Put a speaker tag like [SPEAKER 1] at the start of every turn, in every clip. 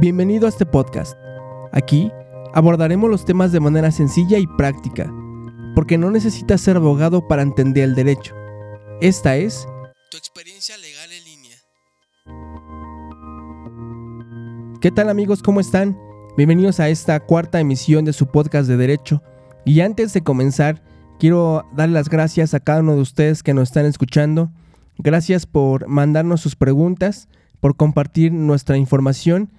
[SPEAKER 1] Bienvenido a este podcast. Aquí abordaremos los temas de manera sencilla y práctica, porque no necesitas ser abogado para entender el derecho. Esta es tu experiencia legal en línea. ¿Qué tal amigos? ¿Cómo están? Bienvenidos a esta cuarta emisión de su podcast de derecho. Y antes de comenzar, quiero dar las gracias a cada uno de ustedes que nos están escuchando. Gracias por mandarnos sus preguntas, por compartir nuestra información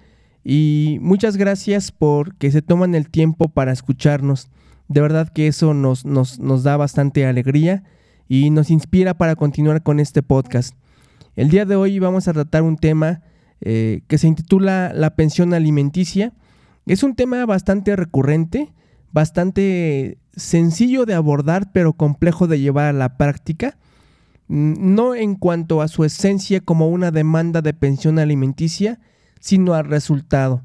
[SPEAKER 1] y muchas gracias por que se toman el tiempo para escucharnos. De verdad que eso nos, nos, da bastante alegría y nos inspira para continuar con este podcast. El día de hoy vamos a tratar un tema eh, que se intitula la pensión alimenticia. Es un tema bastante recurrente, bastante sencillo de abordar, pero complejo de llevar a la práctica. Mm, no en cuanto a su esencia como una demanda de pensión alimenticia, sino al resultado.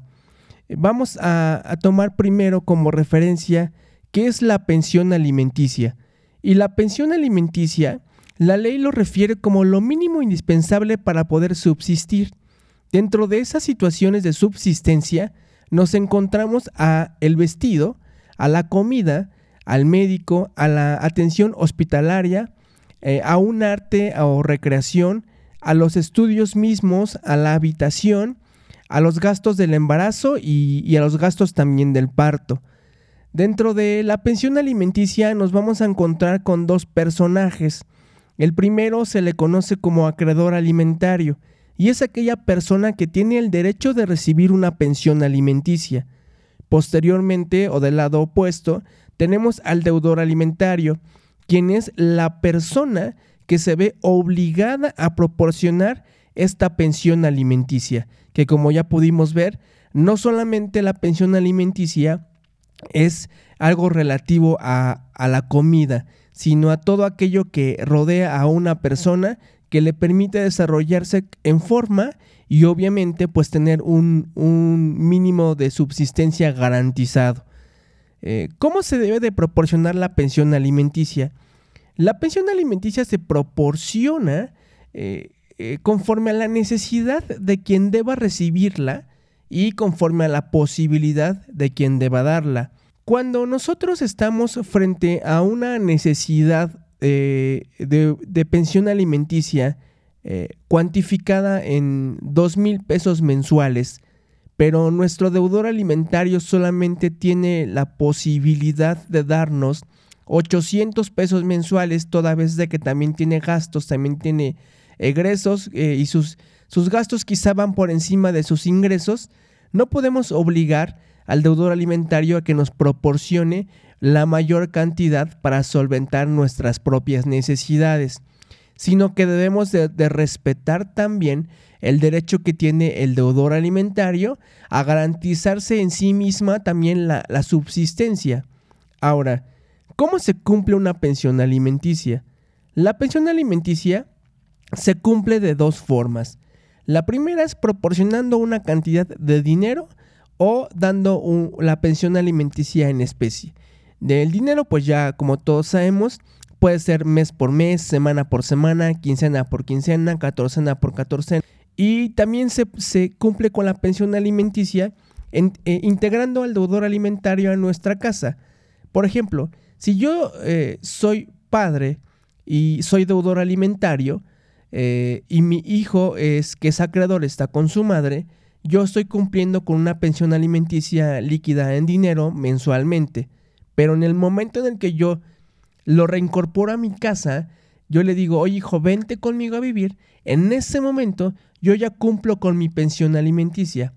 [SPEAKER 1] Vamos a, tomar primero como referencia qué es la pensión alimenticia. Y la pensión alimenticia, la ley lo refiere como lo mínimo indispensable para poder subsistir. Dentro de esas situaciones de subsistencia, nos encontramos a el vestido, a la comida, al médico, a la atención hospitalaria, eh, a un arte o recreación, a los estudios mismos, a la habitación, a los gastos del embarazo y, a los gastos también del parto. Dentro de la pensión alimenticia nos vamos a encontrar con dos personajes. El primero se le conoce como acreedor alimentario y es aquella persona que tiene el derecho de recibir una pensión alimenticia. Posteriormente, o del lado opuesto, tenemos al deudor alimentario, quien es la persona que se ve obligada a proporcionar esta pensión alimenticia, que como ya pudimos ver, no solamente la pensión alimenticia es algo relativo a, la comida, sino a todo aquello que rodea a una persona que le permite desarrollarse en forma y obviamente pues tener un, mínimo de subsistencia garantizado. Eh, ¿Cómo se debe de proporcionar la pensión alimenticia? La pensión alimenticia se proporciona eh, eh, conforme a la necesidad de quien deba recibirla y conforme a la posibilidad de quien deba darla. Cuando nosotros estamos frente a una necesidad eh, de, pensión alimenticia eh, cuantificada en dos mil pesos mensuales, pero nuestro deudor alimentario solamente tiene la posibilidad de darnos 800 pesos mensuales, toda vez de que también tiene gastos, también tiene egresos eh, y sus, sus gastos quizá van por encima de sus ingresos, no podemos obligar al deudor alimentario a que nos proporcione la mayor cantidad para solventar nuestras propias necesidades, sino que debemos de, respetar también el derecho que tiene el deudor alimentario a garantizarse en sí misma también la, la subsistencia. Ahora, ¿cómo se cumple una pensión alimenticia? La pensión alimenticia se cumple de dos formas. La primera es proporcionando una cantidad de dinero o dando la pensión alimenticia en especie. Del dinero, pues ya como todos sabemos, puede ser mes por mes, semana por semana, quincena por quincena, catorcena por catorcena. Y también se, cumple con la pensión alimenticia eh, integrando al deudor alimentario a nuestra casa. Por ejemplo, si yo eh, soy padre y soy deudor alimentario, eh, y mi hijo es que es acreedor, está con su madre, yo estoy cumpliendo con una pensión alimenticia líquida en dinero mensualmente. Pero en el momento en el que yo lo reincorporo a mi casa, yo le digo, oye hijo, vente conmigo a vivir. En ese momento yo ya cumplo con mi pensión alimenticia.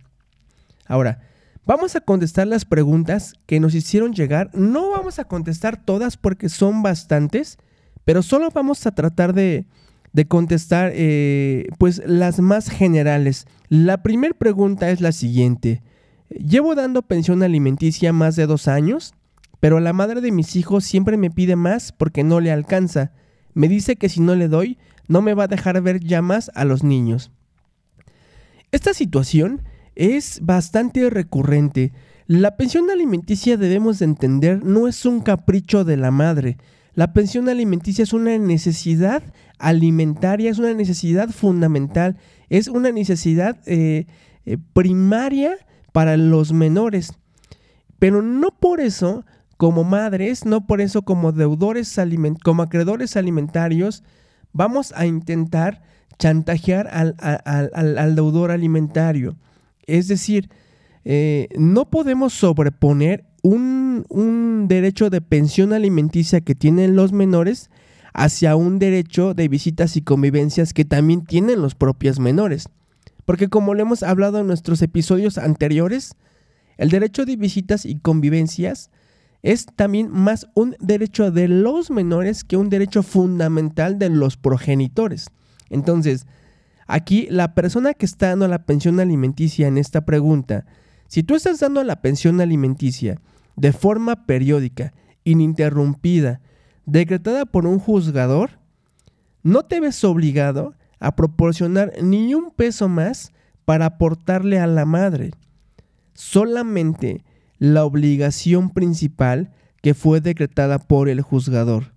[SPEAKER 1] Ahora, vamos a contestar las preguntas que nos hicieron llegar. No vamos a contestar todas porque son bastantes, pero solo vamos a tratar de, de contestar eh, pues las más generales. La primera pregunta es la siguiente. Llevo dando pensión alimenticia más de dos años, pero la madre de mis hijos siempre me pide más porque no le alcanza. Me dice que si no le doy, no me va a dejar ver ya más a los niños. Esta situación es bastante recurrente. La pensión alimenticia debemos entender no es un capricho de la madre, la pensión alimenticia es una necesidad alimentaria, es una necesidad fundamental, es una necesidad eh, eh, primaria para los menores. Pero no por eso, como madres, no por eso como deudores, como acreedores alimentarios, vamos a intentar chantajear al, deudor alimentario. Es decir, eh, no podemos sobreponer un, un, derecho de pensión alimenticia que tienen los menores hacia un derecho de visitas y convivencias que también tienen los propios menores. Porque como lo hemos hablado en nuestros episodios anteriores, el derecho de visitas y convivencias es también más un derecho de los menores que un derecho fundamental de los progenitores. Entonces, aquí la persona que está dando la pensión alimenticia en esta pregunta, si tú estás dando la pensión alimenticia de forma periódica, ininterrumpida, decretada por un juzgador, no te ves obligado a proporcionar ni un peso más para aportarle a la madre. Solamente la obligación principal que fue decretada por el juzgador.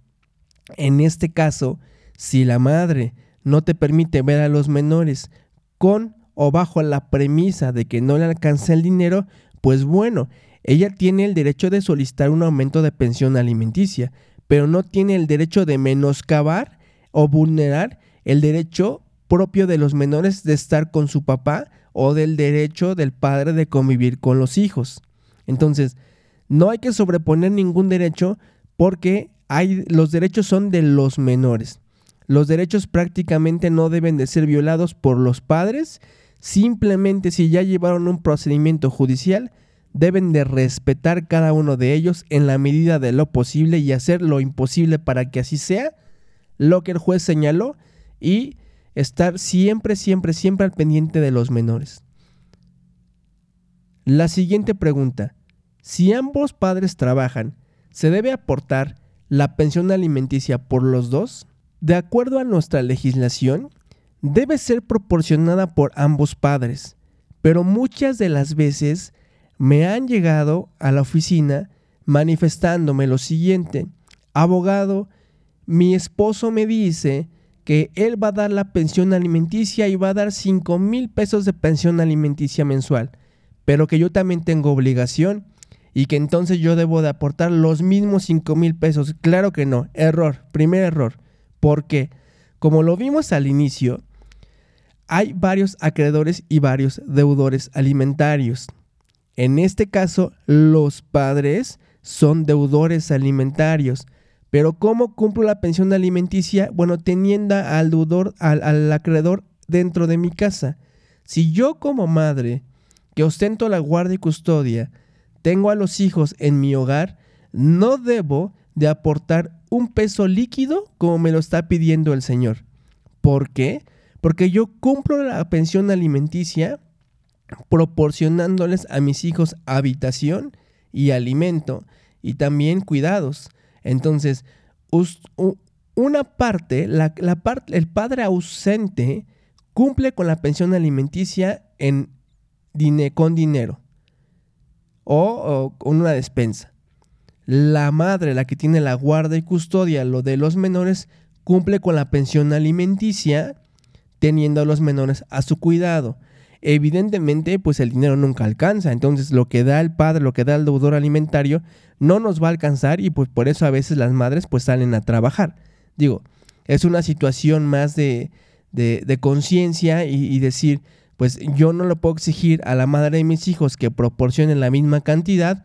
[SPEAKER 1] En este caso, si la madre no te permite ver a los menores con o bajo la premisa de que no le alcanza el dinero, pues bueno, ella tiene el derecho de solicitar un aumento de pensión alimenticia, pero no tiene el derecho de menoscabar o vulnerar el derecho propio de los menores de estar con su papá o del derecho del padre de convivir con los hijos. Entonces, no hay que sobreponer ningún derecho porque hay, los derechos son de los menores. Los derechos prácticamente no deben de ser violados por los padres, simplemente si ya llevaron un procedimiento judicial, deben de respetar cada uno de ellos en la medida de lo posible y hacer lo imposible para que así sea, lo que el juez señaló, y estar siempre, siempre, siempre al pendiente de los menores. La siguiente pregunta. Si ambos padres trabajan, ¿se debe aportar la pensión alimenticia por los dos? De acuerdo a nuestra legislación, debe ser proporcionada por ambos padres, pero muchas de las veces me han llegado a la oficina manifestándome lo siguiente, abogado, mi esposo me dice que él va a dar la pensión alimenticia y va a dar 5 mil pesos de pensión alimenticia mensual, pero que yo también tengo obligación y que entonces yo debo de aportar los mismos 5 mil pesos. Claro que no, error, primer error. porque Como lo vimos al inicio, hay varios acreedores y varios deudores alimentarios. En este caso, los padres son deudores alimentarios. Pero ¿cómo cumplo la pensión alimenticia? Bueno, teniendo al deudor, al, acreedor dentro de mi casa. Si yo como madre, que ostento la guardia y custodia, tengo a los hijos en mi hogar, no debo de aportar un peso líquido como me lo está pidiendo el Señor. ¿Por qué? Porque yo cumplo la pensión alimenticia proporcionándoles a mis hijos habitación y alimento y también cuidados. Entonces, una parte, la, parte, el padre ausente cumple con la pensión alimenticia en con dinero o, con una despensa. La madre, la que tiene la guarda y custodia, lo de los menores, cumple con la pensión alimenticia teniendo a los menores a su cuidado. Evidentemente, pues el dinero nunca alcanza, entonces lo que da el padre, lo que da el deudor alimentario, no nos va a alcanzar y pues por eso a veces las madres pues salen a trabajar. Digo, es una situación más de, de, conciencia y, decir, pues yo no lo puedo exigir a la madre de mis hijos que proporcionen la misma cantidad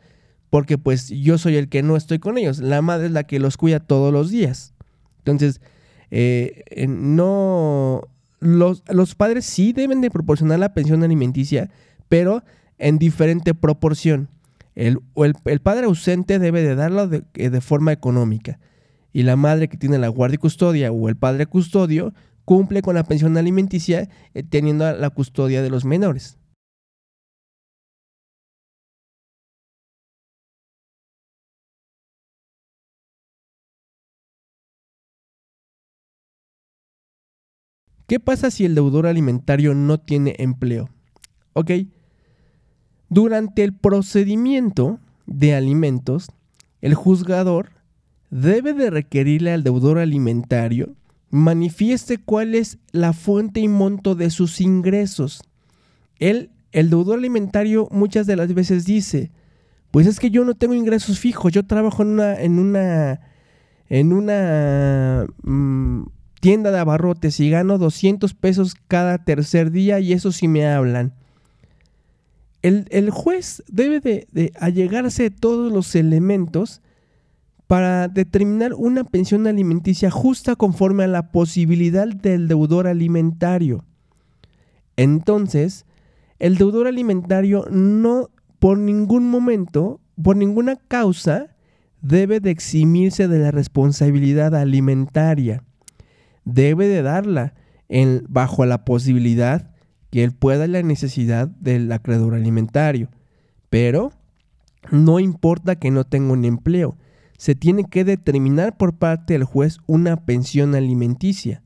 [SPEAKER 1] porque pues yo soy el que no estoy con ellos. La madre es la que los cuida todos los días. Entonces, eh, no, los, padres sí deben de proporcionar la pensión alimenticia, pero en diferente proporción. El, el, padre ausente debe de darlo de, eh, de, forma económica. Y la madre que tiene la guardia y custodia o el padre custodio cumple con la pensión alimenticia eh, teniendo la custodia de los menores. ¿Qué pasa si el deudor alimentario no tiene empleo? Ok. Durante el procedimiento de alimentos, el juzgador debe de requerirle al deudor alimentario manifieste cuál es la fuente y monto de sus ingresos. El deudor alimentario muchas de las veces dice, pues es que yo no tengo ingresos fijos, yo trabajo en una, en una, en una mm, tienda de abarrotes y gano 200 pesos cada tercer día y eso sí me hablan. El, juez debe de, de allegarse todos los elementos para determinar una pensión alimenticia justa conforme a la posibilidad del deudor alimentario. Entonces, el deudor alimentario no por ningún momento, por ninguna causa, debe de eximirse de la responsabilidad alimentaria. Debe de darla en, bajo la posibilidad que él pueda la necesidad del acreedor alimentario. Pero no importa que no tenga un empleo, se tiene que determinar por parte del juez una pensión alimenticia.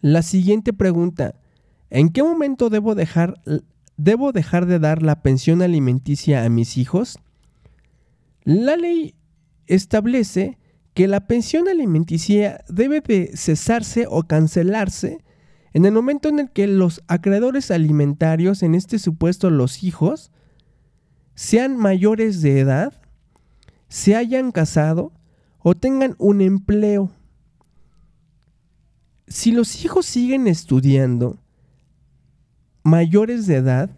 [SPEAKER 1] La siguiente pregunta, ¿en qué momento debo dejar, debo dejar de dar la pensión alimenticia a mis hijos? La ley establece que la pensión alimenticia debe de cesarse o cancelarse en el momento en el que los acreedores alimentarios, en este supuesto los hijos, sean mayores de edad, se hayan casado o tengan un empleo si los hijos siguen estudiando mayores de edad,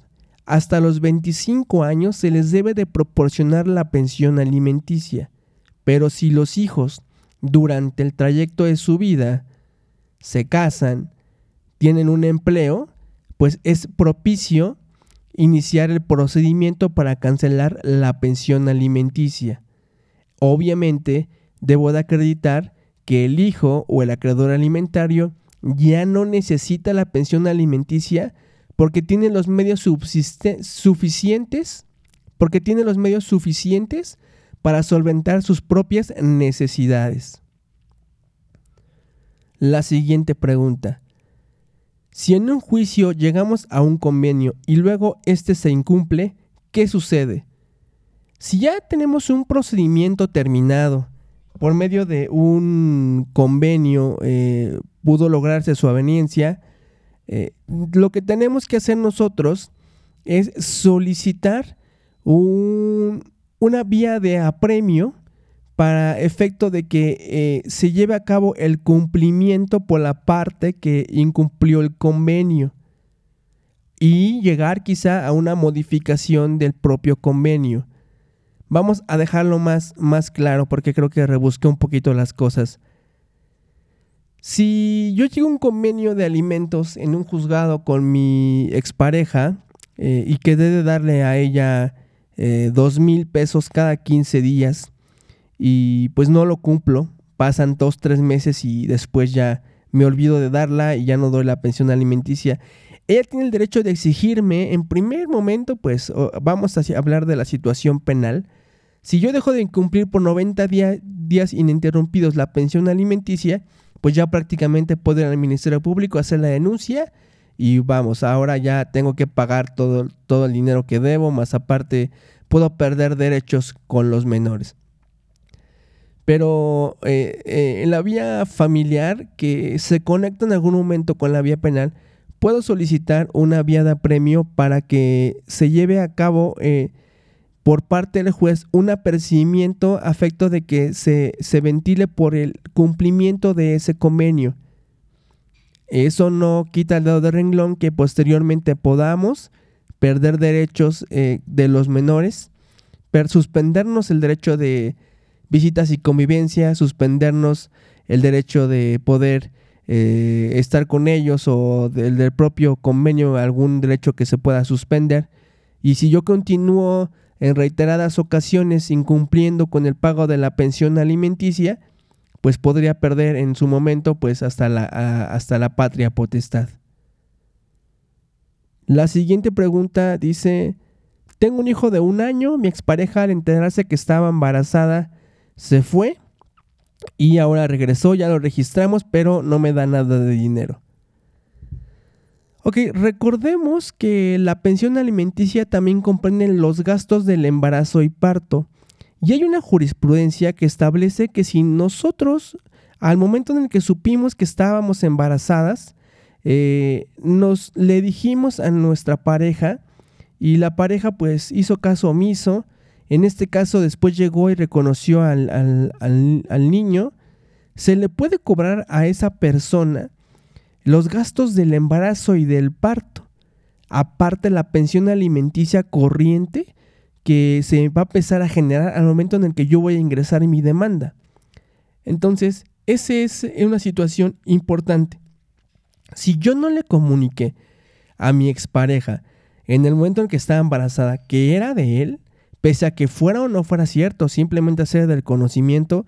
[SPEAKER 1] hasta los 25 años se les debe de proporcionar la pensión alimenticia. Pero si los hijos durante el trayecto de su vida se casan, tienen un empleo, pues es propicio iniciar el procedimiento para cancelar la pensión alimenticia. Obviamente, debo de acreditar que el hijo o el acreedor alimentario ya no necesita la pensión alimenticia porque tiene los medios suficientes, porque tiene los medios suficientes para solventar sus propias necesidades. La siguiente pregunta. Si en un juicio llegamos a un convenio y luego este se incumple, ¿qué sucede? Si ya tenemos un procedimiento terminado por medio de un convenio eh, pudo lograrse su aveniencia, eh, lo que tenemos que hacer nosotros es solicitar una vía de apremio para efecto de que eh, se lleve a cabo el cumplimiento por la parte que incumplió el convenio y llegar quizá a una modificación del propio convenio. Vamos a dejarlo más, más claro porque creo que rebusqué un poquito las cosas. Si yo llego a un convenio de alimentos en un juzgado con mi expareja eh, y quedé de darle a ella dos mil pesos cada 15 días y pues no lo cumplo, pasan dos, tres meses y después ya me olvido de darla y ya no doy la pensión alimenticia. Ella tiene el derecho de exigirme, en primer momento, pues vamos a hablar de la situación penal, si yo dejo de incumplir por 90 días ininterrumpidos la pensión alimenticia, pues ya prácticamente puedo ir al Ministerio Público hacer la denuncia y vamos, ahora ya tengo que pagar todo, todo el dinero que debo, más aparte puedo perder derechos con los menores. Pero eh, eh, en la vía familiar que se conecta en algún momento con la vía penal, puedo solicitar una vía de apremio para que se lleve a cabo eh, por parte del juez un apercibimiento a efecto de que se, ventile por el cumplimiento de ese convenio. Eso no quita el dedo de renglón que posteriormente podamos perder derechos eh, de los menores, suspendernos el derecho de visitas y convivencia, suspendernos el derecho de poder eh, estar con ellos o del, del propio convenio algún derecho que se pueda suspender. Y si yo continúo en reiteradas ocasiones incumpliendo con el pago de la pensión alimenticia, pues podría perder en su momento pues hasta la, hasta la patria potestad. La siguiente pregunta dice, tengo un hijo de un año, mi expareja al enterarse que estaba embarazada se fue y ahora regresó, ya lo registramos, pero no me da nada de dinero. Ok, recordemos que la pensión alimenticia también comprende los gastos del embarazo y parto. Y hay una jurisprudencia que establece que si nosotros, al momento en el que supimos que estábamos embarazadas, eh, nos le dijimos a nuestra pareja y la pareja pues hizo caso omiso. En este caso después llegó y reconoció al, al niño. Se le puede cobrar a esa persona los gastos del embarazo y del parto. Aparte la pensión alimenticia corriente que se va a empezar a generar al momento en el que yo voy a ingresar en mi demanda. Entonces, esa es una situación importante. Si yo no le comuniqué a mi expareja en el momento en que estaba embarazada que era de él, pese a que fuera o no fuera cierto, simplemente hacer del conocimiento,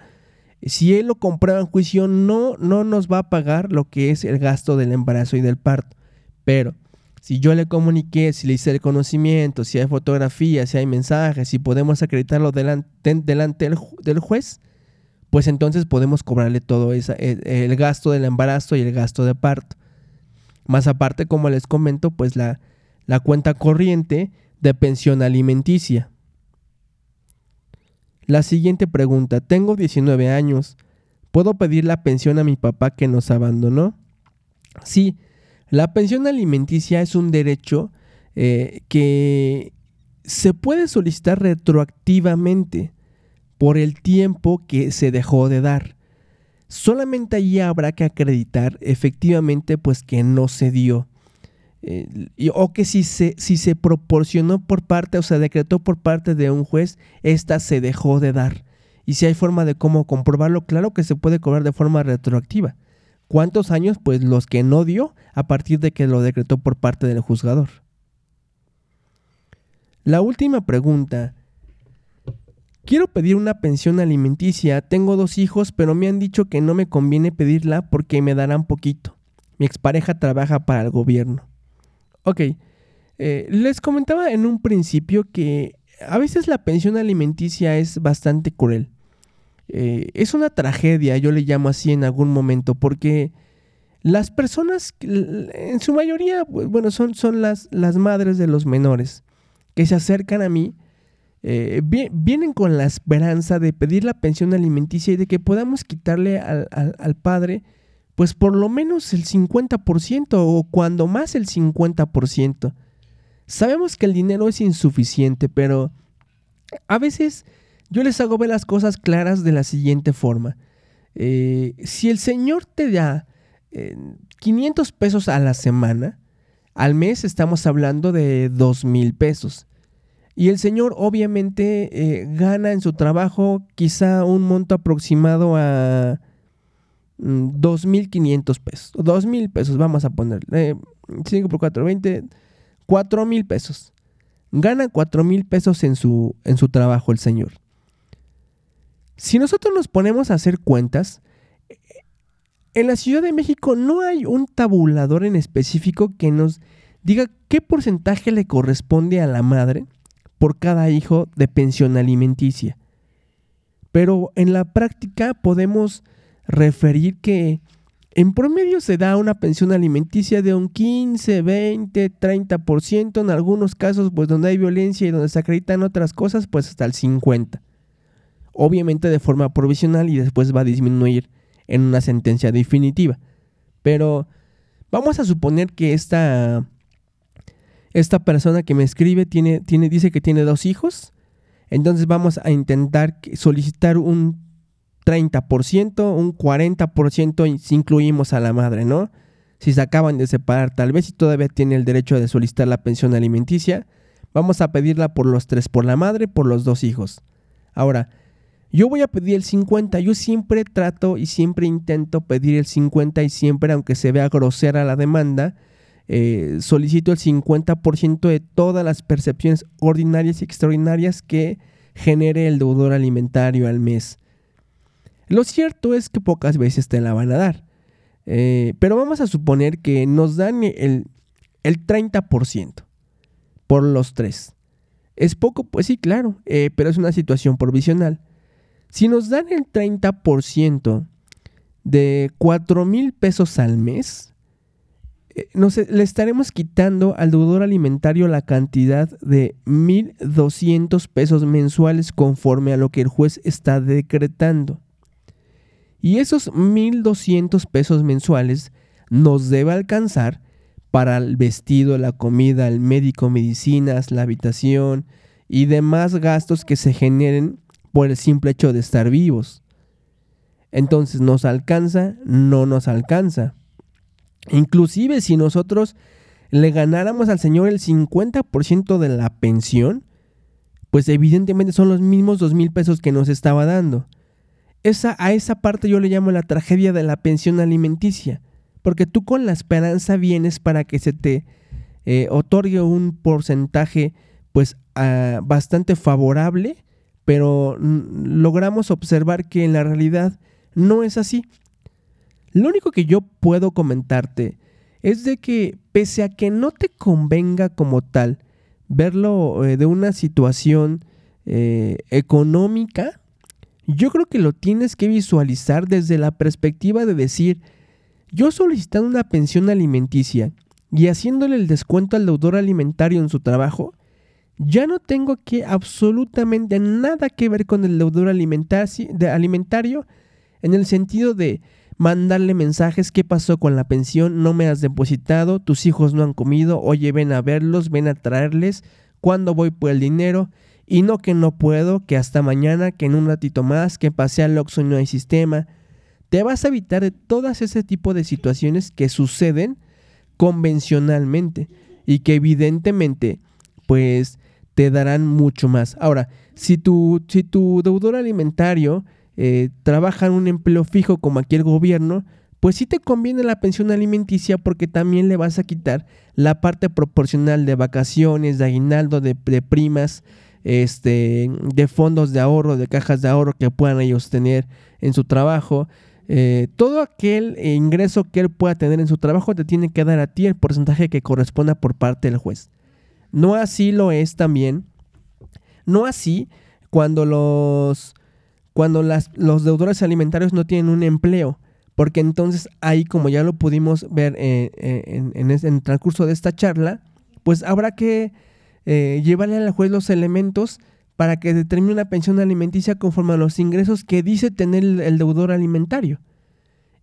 [SPEAKER 1] si él lo comprueba en juicio, no, no nos va a pagar lo que es el gasto del embarazo y del parto. Pero si yo le comuniqué, si le hice el conocimiento, si hay fotografías, si hay mensajes, si podemos acreditarlo delante, del, juez, pues entonces podemos cobrarle todo esa, el, el, gasto del embarazo y el gasto de parto. Más aparte, como les comento, pues la, la cuenta corriente de pensión alimenticia. La siguiente pregunta, tengo 19 años, ¿puedo pedir la pensión a mi papá que nos abandonó? Sí, la pensión alimenticia es un derecho eh, que se puede solicitar retroactivamente por el tiempo que se dejó de dar. Solamente allí habrá que acreditar efectivamente pues que no se dio. Eh, o que si se, si se proporcionó por parte o se decretó por parte de un juez, esta se dejó de dar. Y si hay forma de cómo comprobarlo, claro que se puede cobrar de forma retroactiva. ¿Cuántos años? Pues los que no dio a partir de que lo decretó por parte del juzgador. La última pregunta. Quiero pedir una pensión alimenticia, tengo dos hijos, pero me han dicho que no me conviene pedirla porque me darán poquito. Mi expareja trabaja para el gobierno. Ok, eh, les comentaba en un principio que a veces la pensión alimenticia es bastante cruel. Eh, es una tragedia, yo le llamo así en algún momento, porque las personas, en su mayoría, bueno, son, son las, las madres de los menores que se acercan a mí, eh, vienen con la esperanza de pedir la pensión alimenticia y de que podamos quitarle al, al padre pues por lo menos el 50% o cuando más el 50%. Sabemos que el dinero es insuficiente, pero a veces yo les hago ver las cosas claras de la siguiente forma. Eh, si el Señor te da 500 eh, pesos a la semana, al mes estamos hablando de 2 mil pesos. Y el Señor obviamente eh, gana en su trabajo quizá un monto aproximado a 2.500 mm, pesos. 2.000 pesos, vamos a poner. 5 por 4, 20. 4.000 pesos. Gana 4.000 pesos en su, en su trabajo el señor. Si nosotros nos ponemos a hacer cuentas, en la Ciudad de México no hay un tabulador en específico que nos diga qué porcentaje le corresponde a la madre por cada hijo de pensión alimenticia. Pero en la práctica podemos referir que en promedio se da una pensión alimenticia de un 15, 20, 30%, en algunos casos pues donde hay violencia y donde se acreditan otras cosas pues hasta el 50. Obviamente de forma provisional y después va a disminuir en una sentencia definitiva. Pero vamos a suponer que esta, esta persona que me escribe tiene, tiene, dice que tiene dos hijos. Entonces vamos a intentar solicitar un 30%, un 40% si incluimos a la madre, ¿no? Si se acaban de separar, tal vez si todavía tiene el derecho de solicitar la pensión alimenticia, vamos a pedirla por los tres, por la madre, por los dos hijos. Ahora, yo voy a pedir el 50, yo siempre trato y siempre intento pedir el 50 y siempre, aunque se vea grosera la demanda, eh, solicito el 50% de todas las percepciones ordinarias y extraordinarias que genere el deudor alimentario al mes. Lo cierto es que pocas veces te la van a dar. Eh, pero vamos a suponer que nos dan el, 30% por los tres. ¿Es poco? Pues sí, claro, eh, pero es una situación provisional. Si nos dan el 30% de 4 mil pesos al mes, eh, le estaremos quitando al deudor alimentario la cantidad de 1.200 pesos mensuales conforme a lo que el juez está decretando. Y esos 1.200 pesos mensuales nos debe alcanzar para el vestido, la comida, el médico, medicinas, la habitación y demás gastos que se generen por el simple hecho de estar vivos. Entonces, ¿nos alcanza? No nos alcanza. Inclusive si nosotros le ganáramos al Señor el 50% de la pensión, pues evidentemente son los mismos dos mil pesos que nos estaba dando. Esa, a esa parte yo le llamo la tragedia de la pensión alimenticia, porque tú con la esperanza vienes para que se te eh, otorgue un porcentaje pues ah, bastante favorable, pero logramos observar que en la realidad no es así. Lo único que yo puedo comentarte es de que pese a que no te convenga como tal verlo eh, de una situación eh, económica, yo creo que lo tienes que visualizar desde la perspectiva de decir, yo solicitando una pensión alimenticia y haciéndole el descuento al deudor alimentario en su trabajo, ya no tengo que absolutamente nada que ver con el deudor alimentario en el sentido de mandarle mensajes, ¿qué pasó con la pensión? No me has depositado, tus hijos no han comido, oye, ven a verlos, ven a traerles, ¿cuándo voy por el dinero? Y no que no puedo, que hasta mañana, que en un ratito más, que pase al Oxxo y no hay sistema. Te vas a evitar de todas ese tipo de situaciones que suceden convencionalmente y que evidentemente pues te darán mucho más. Ahora, si tu, si tu deudor alimentario eh, trabaja en un empleo fijo como aquí el gobierno, pues sí te conviene la pensión alimenticia porque también le vas a quitar la parte proporcional de vacaciones, de aguinaldo, de, primas, este, de fondos de ahorro, de cajas de ahorro que puedan ellos tener en su trabajo. Eh, todo aquel ingreso que él pueda tener en su trabajo te tiene que dar a ti el porcentaje que corresponda por parte del juez. No así lo es también. No así cuando los cuando los deudores alimentarios no tienen un empleo, porque entonces ahí, como ya lo pudimos ver eh, eh, en, el transcurso de esta charla, pues habrá que eh, llevarle al juez los elementos para que determine una pensión alimenticia conforme a los ingresos que dice tener el, deudor alimentario.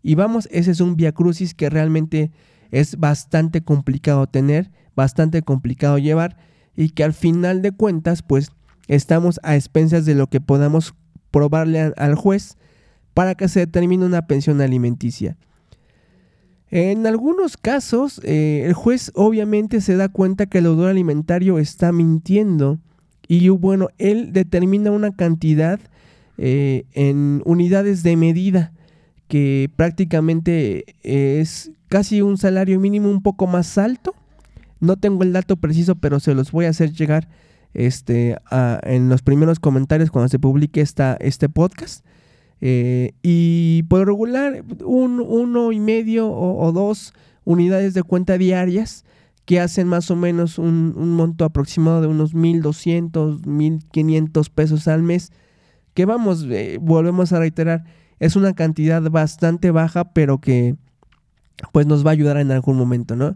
[SPEAKER 1] Y vamos, ese es un via crucis que realmente es bastante complicado tener, bastante complicado llevar y que al final de cuentas pues estamos a expensas de lo que podamos probarle al juez para que se determine una pensión alimenticia. En algunos casos, eh, el juez obviamente se da cuenta que el deudor alimentario está mintiendo y bueno, él determina una cantidad eh, en unidades de medida que prácticamente es casi un salario mínimo un poco más alto. No tengo el dato preciso, pero se los voy a hacer llegar este, en los primeros comentarios cuando se publique esta, este podcast. Eh, y por regular, un, uno y medio o, dos unidades de cuenta diarias que hacen más o menos un, monto aproximado de unos 1.200, 1.500 pesos al mes. Que vamos, eh, volvemos a reiterar, es una cantidad bastante baja, pero que pues nos va a ayudar en algún momento, ¿no?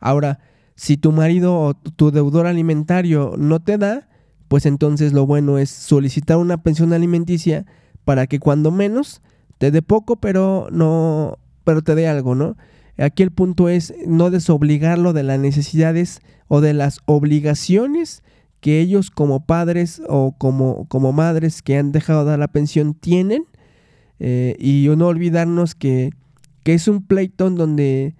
[SPEAKER 1] Ahora, si tu marido o tu deudor alimentario no te da, pues entonces lo bueno es solicitar una pensión alimenticia para que cuando menos te dé poco, pero no, pero te dé algo, ¿no? Aquí el punto es no desobligarlo de las necesidades o de las obligaciones que ellos como padres o como, como madres que han dejado de dar la pensión tienen eh, y no olvidarnos que, que es un pleito donde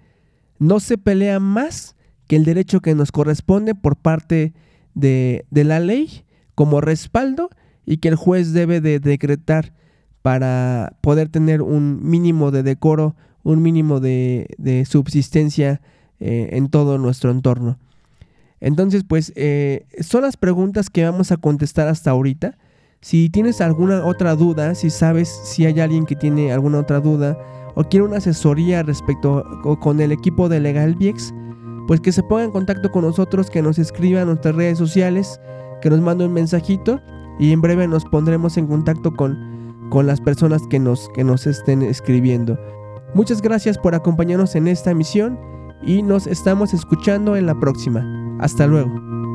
[SPEAKER 1] no se pelea más que el derecho que nos corresponde por parte de, la ley como respaldo y que el juez debe de decretar para poder tener un mínimo de decoro, un mínimo de, subsistencia eh, en todo nuestro entorno. Entonces, pues eh, son las preguntas que vamos a contestar hasta ahorita. Si tienes alguna otra duda, si sabes si hay alguien que tiene alguna otra duda o quiere una asesoría respecto con el equipo de Legal Viex, pues que se ponga en contacto con nosotros, que nos escriban en nuestras redes sociales, que nos mande un mensajito y en breve nos pondremos en contacto con, con las personas que nos, que nos estén escribiendo. Muchas gracias por acompañarnos en esta emisión y nos estamos escuchando en la próxima. Hasta luego.